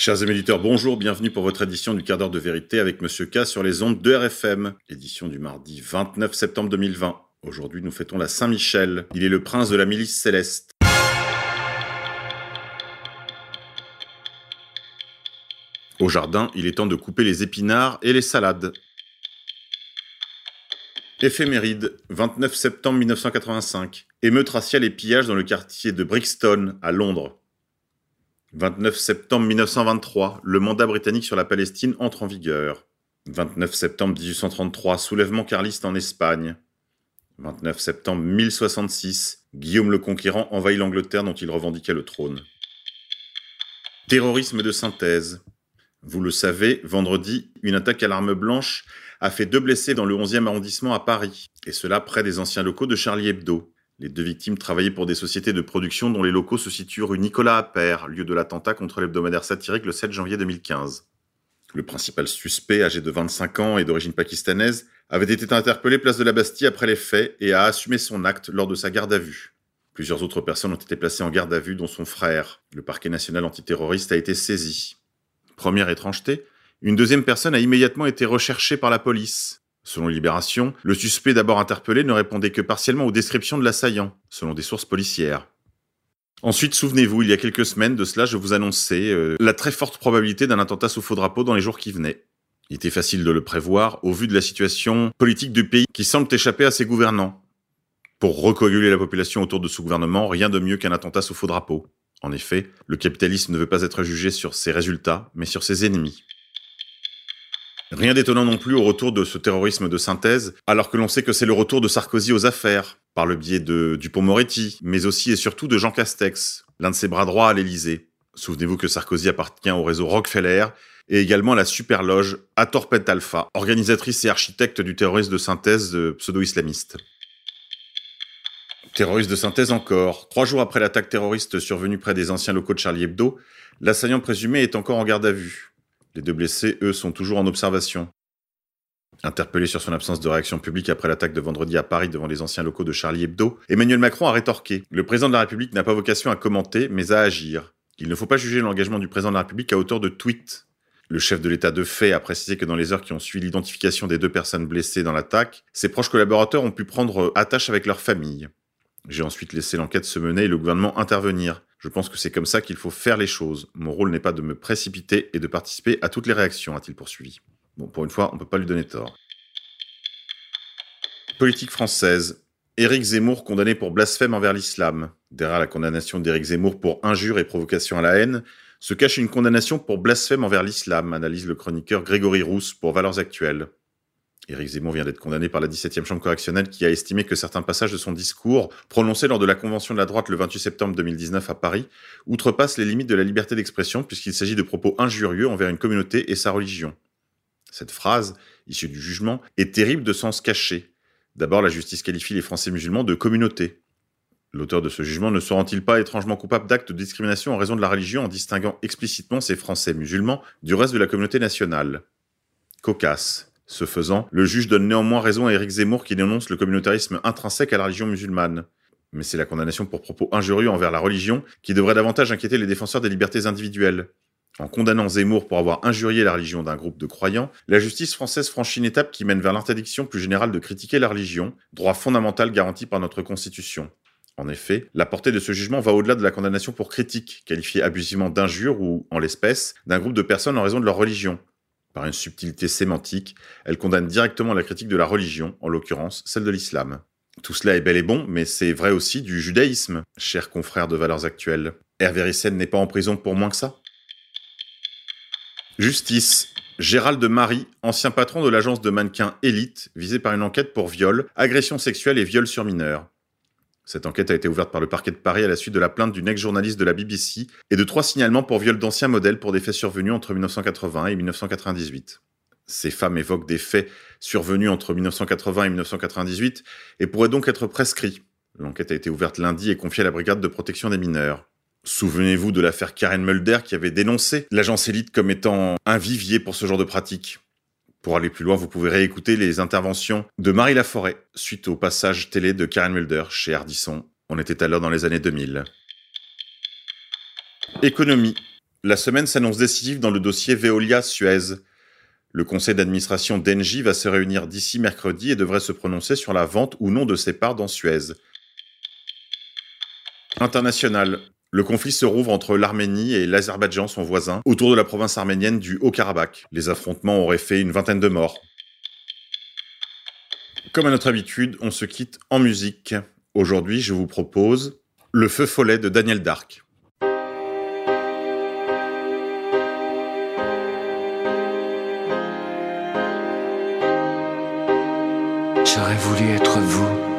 Chers éditeurs, bonjour, bienvenue pour votre édition du quart d'heure de vérité avec Monsieur K sur les ondes de RFM, édition du mardi 29 septembre 2020. Aujourd'hui, nous fêtons la Saint-Michel. Il est le prince de la milice céleste. Au jardin, il est temps de couper les épinards et les salades. Éphéméride, 29 septembre 1985. Émeute raciale et pillage dans le quartier de Brixton, à Londres. 29 septembre 1923, le mandat britannique sur la Palestine entre en vigueur. 29 septembre 1833, soulèvement carliste en Espagne. 29 septembre 1066, Guillaume le Conquérant envahit l'Angleterre dont il revendiquait le trône. Terrorisme de synthèse. Vous le savez, vendredi, une attaque à l'arme blanche a fait deux blessés dans le 11e arrondissement à Paris, et cela près des anciens locaux de Charlie Hebdo. Les deux victimes travaillaient pour des sociétés de production dont les locaux se situent rue Nicolas Appert, lieu de l'attentat contre l'hebdomadaire satirique le 7 janvier 2015. Le principal suspect, âgé de 25 ans et d'origine pakistanaise, avait été interpellé place de la Bastille après les faits et a assumé son acte lors de sa garde à vue. Plusieurs autres personnes ont été placées en garde à vue, dont son frère. Le parquet national antiterroriste a été saisi. Première étrangeté, une deuxième personne a immédiatement été recherchée par la police. Selon Libération, le suspect d'abord interpellé ne répondait que partiellement aux descriptions de l'assaillant, selon des sources policières. Ensuite, souvenez-vous, il y a quelques semaines de cela, je vous annonçais euh, la très forte probabilité d'un attentat sous faux drapeau dans les jours qui venaient. Il était facile de le prévoir au vu de la situation politique du pays qui semble échapper à ses gouvernants. Pour recoguler la population autour de ce gouvernement, rien de mieux qu'un attentat sous faux drapeau. En effet, le capitalisme ne veut pas être jugé sur ses résultats, mais sur ses ennemis. Rien d'étonnant non plus au retour de ce terrorisme de synthèse, alors que l'on sait que c'est le retour de Sarkozy aux affaires, par le biais de Dupont-Moretti, mais aussi et surtout de Jean Castex, l'un de ses bras droits à l'Élysée. Souvenez-vous que Sarkozy appartient au réseau Rockefeller et également à la super loge Atorpet Alpha, organisatrice et architecte du terrorisme de synthèse pseudo-islamiste. Terroriste de synthèse encore. Trois jours après l'attaque terroriste survenue près des anciens locaux de Charlie Hebdo, l'assaillant présumé est encore en garde à vue. Les deux blessés, eux, sont toujours en observation. Interpellé sur son absence de réaction publique après l'attaque de vendredi à Paris devant les anciens locaux de Charlie Hebdo, Emmanuel Macron a rétorqué Le président de la République n'a pas vocation à commenter, mais à agir. Il ne faut pas juger l'engagement du président de la République à hauteur de tweets. Le chef de l'État de fait a précisé que dans les heures qui ont suivi l'identification des deux personnes blessées dans l'attaque, ses proches collaborateurs ont pu prendre attache avec leur famille. J'ai ensuite laissé l'enquête se mener et le gouvernement intervenir. Je pense que c'est comme ça qu'il faut faire les choses. Mon rôle n'est pas de me précipiter et de participer à toutes les réactions, a-t-il poursuivi. Bon, pour une fois, on ne peut pas lui donner tort. Politique française. Éric Zemmour condamné pour blasphème envers l'islam. Derrière la condamnation d'Éric Zemmour pour injure et provocation à la haine, se cache une condamnation pour blasphème envers l'islam, analyse le chroniqueur Grégory Rousse pour Valeurs Actuelles. Éric Zemmour vient d'être condamné par la 17e chambre correctionnelle qui a estimé que certains passages de son discours, prononcé lors de la convention de la droite le 28 septembre 2019 à Paris, outrepassent les limites de la liberté d'expression puisqu'il s'agit de propos injurieux envers une communauté et sa religion. Cette phrase, issue du jugement, est terrible de sens caché. D'abord, la justice qualifie les Français musulmans de communauté. L'auteur de ce jugement ne sera-t-il pas étrangement coupable d'actes de discrimination en raison de la religion en distinguant explicitement ces Français musulmans du reste de la communauté nationale? Cocasse. Ce faisant, le juge donne néanmoins raison à Éric Zemmour qui dénonce le communautarisme intrinsèque à la religion musulmane. Mais c'est la condamnation pour propos injurieux envers la religion qui devrait davantage inquiéter les défenseurs des libertés individuelles. En condamnant Zemmour pour avoir injurié la religion d'un groupe de croyants, la justice française franchit une étape qui mène vers l'interdiction plus générale de critiquer la religion, droit fondamental garanti par notre Constitution. En effet, la portée de ce jugement va au-delà de la condamnation pour critique, qualifiée abusivement d'injure ou, en l'espèce, d'un groupe de personnes en raison de leur religion, par une subtilité sémantique, elle condamne directement la critique de la religion, en l'occurrence celle de l'islam. Tout cela est bel et bon, mais c'est vrai aussi du judaïsme, chers confrères de valeurs actuelles. Hervé Rissen n'est pas en prison pour moins que ça? Justice. Gérald Marie, ancien patron de l'agence de mannequins Elite, visé par une enquête pour viol, agression sexuelle et viol sur mineurs. Cette enquête a été ouverte par le parquet de Paris à la suite de la plainte d'une ex-journaliste de la BBC et de trois signalements pour viol d'anciens modèles pour des faits survenus entre 1980 et 1998. Ces femmes évoquent des faits survenus entre 1980 et 1998 et pourraient donc être prescrits. L'enquête a été ouverte lundi et confiée à la brigade de protection des mineurs. Souvenez-vous de l'affaire Karen Mulder qui avait dénoncé l'agence élite comme étant un vivier pour ce genre de pratique. Pour aller plus loin, vous pouvez réécouter les interventions de Marie Laforêt suite au passage télé de Karen Mulder chez Ardisson. On était alors dans les années 2000. Économie. La semaine s'annonce décisive dans le dossier Veolia-Suez. Le conseil d'administration d'Engie va se réunir d'ici mercredi et devrait se prononcer sur la vente ou non de ses parts dans Suez. International. Le conflit se rouvre entre l'Arménie et l'Azerbaïdjan, son voisin, autour de la province arménienne du Haut-Karabakh. Les affrontements auraient fait une vingtaine de morts. Comme à notre habitude, on se quitte en musique. Aujourd'hui, je vous propose Le Feu Follet de Daniel Dark. J'aurais voulu être vous.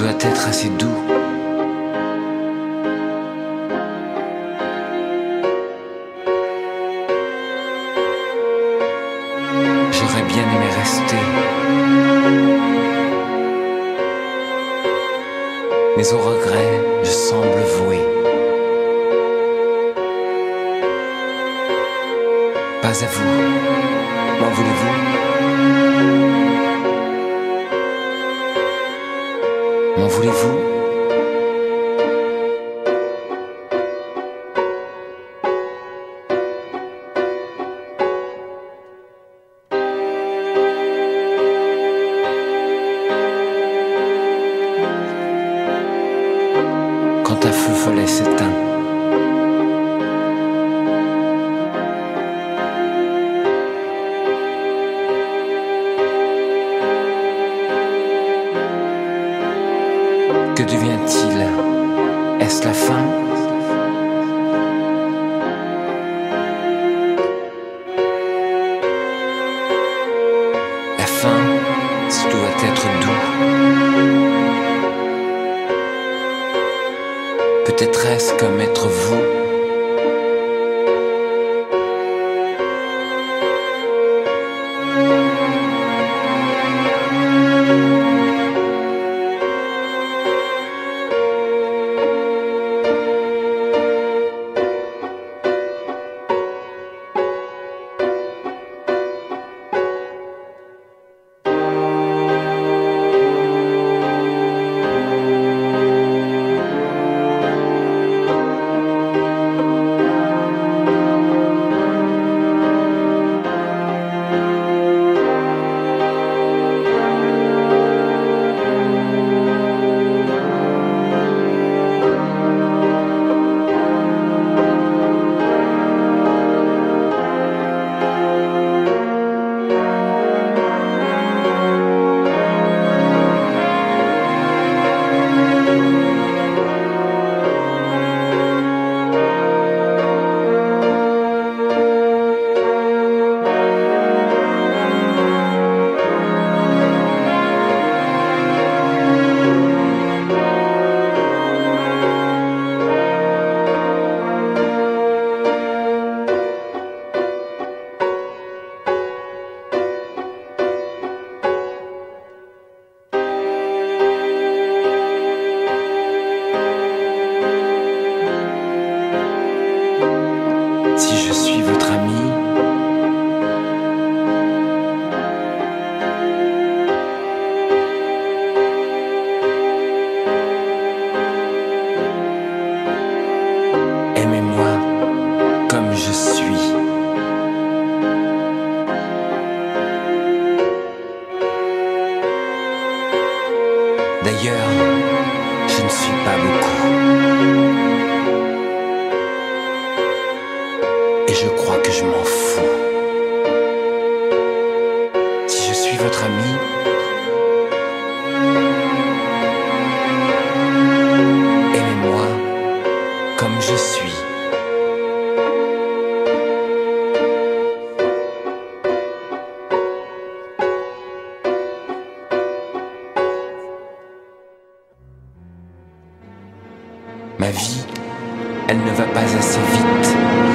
Doit être assez doux. J'aurais bien aimé rester. Mais au regret, je semble voué. Pas à vous. Voulez-vous La fin La fin, ça doit être doux. Peut-être est-ce comme être vous assez vite.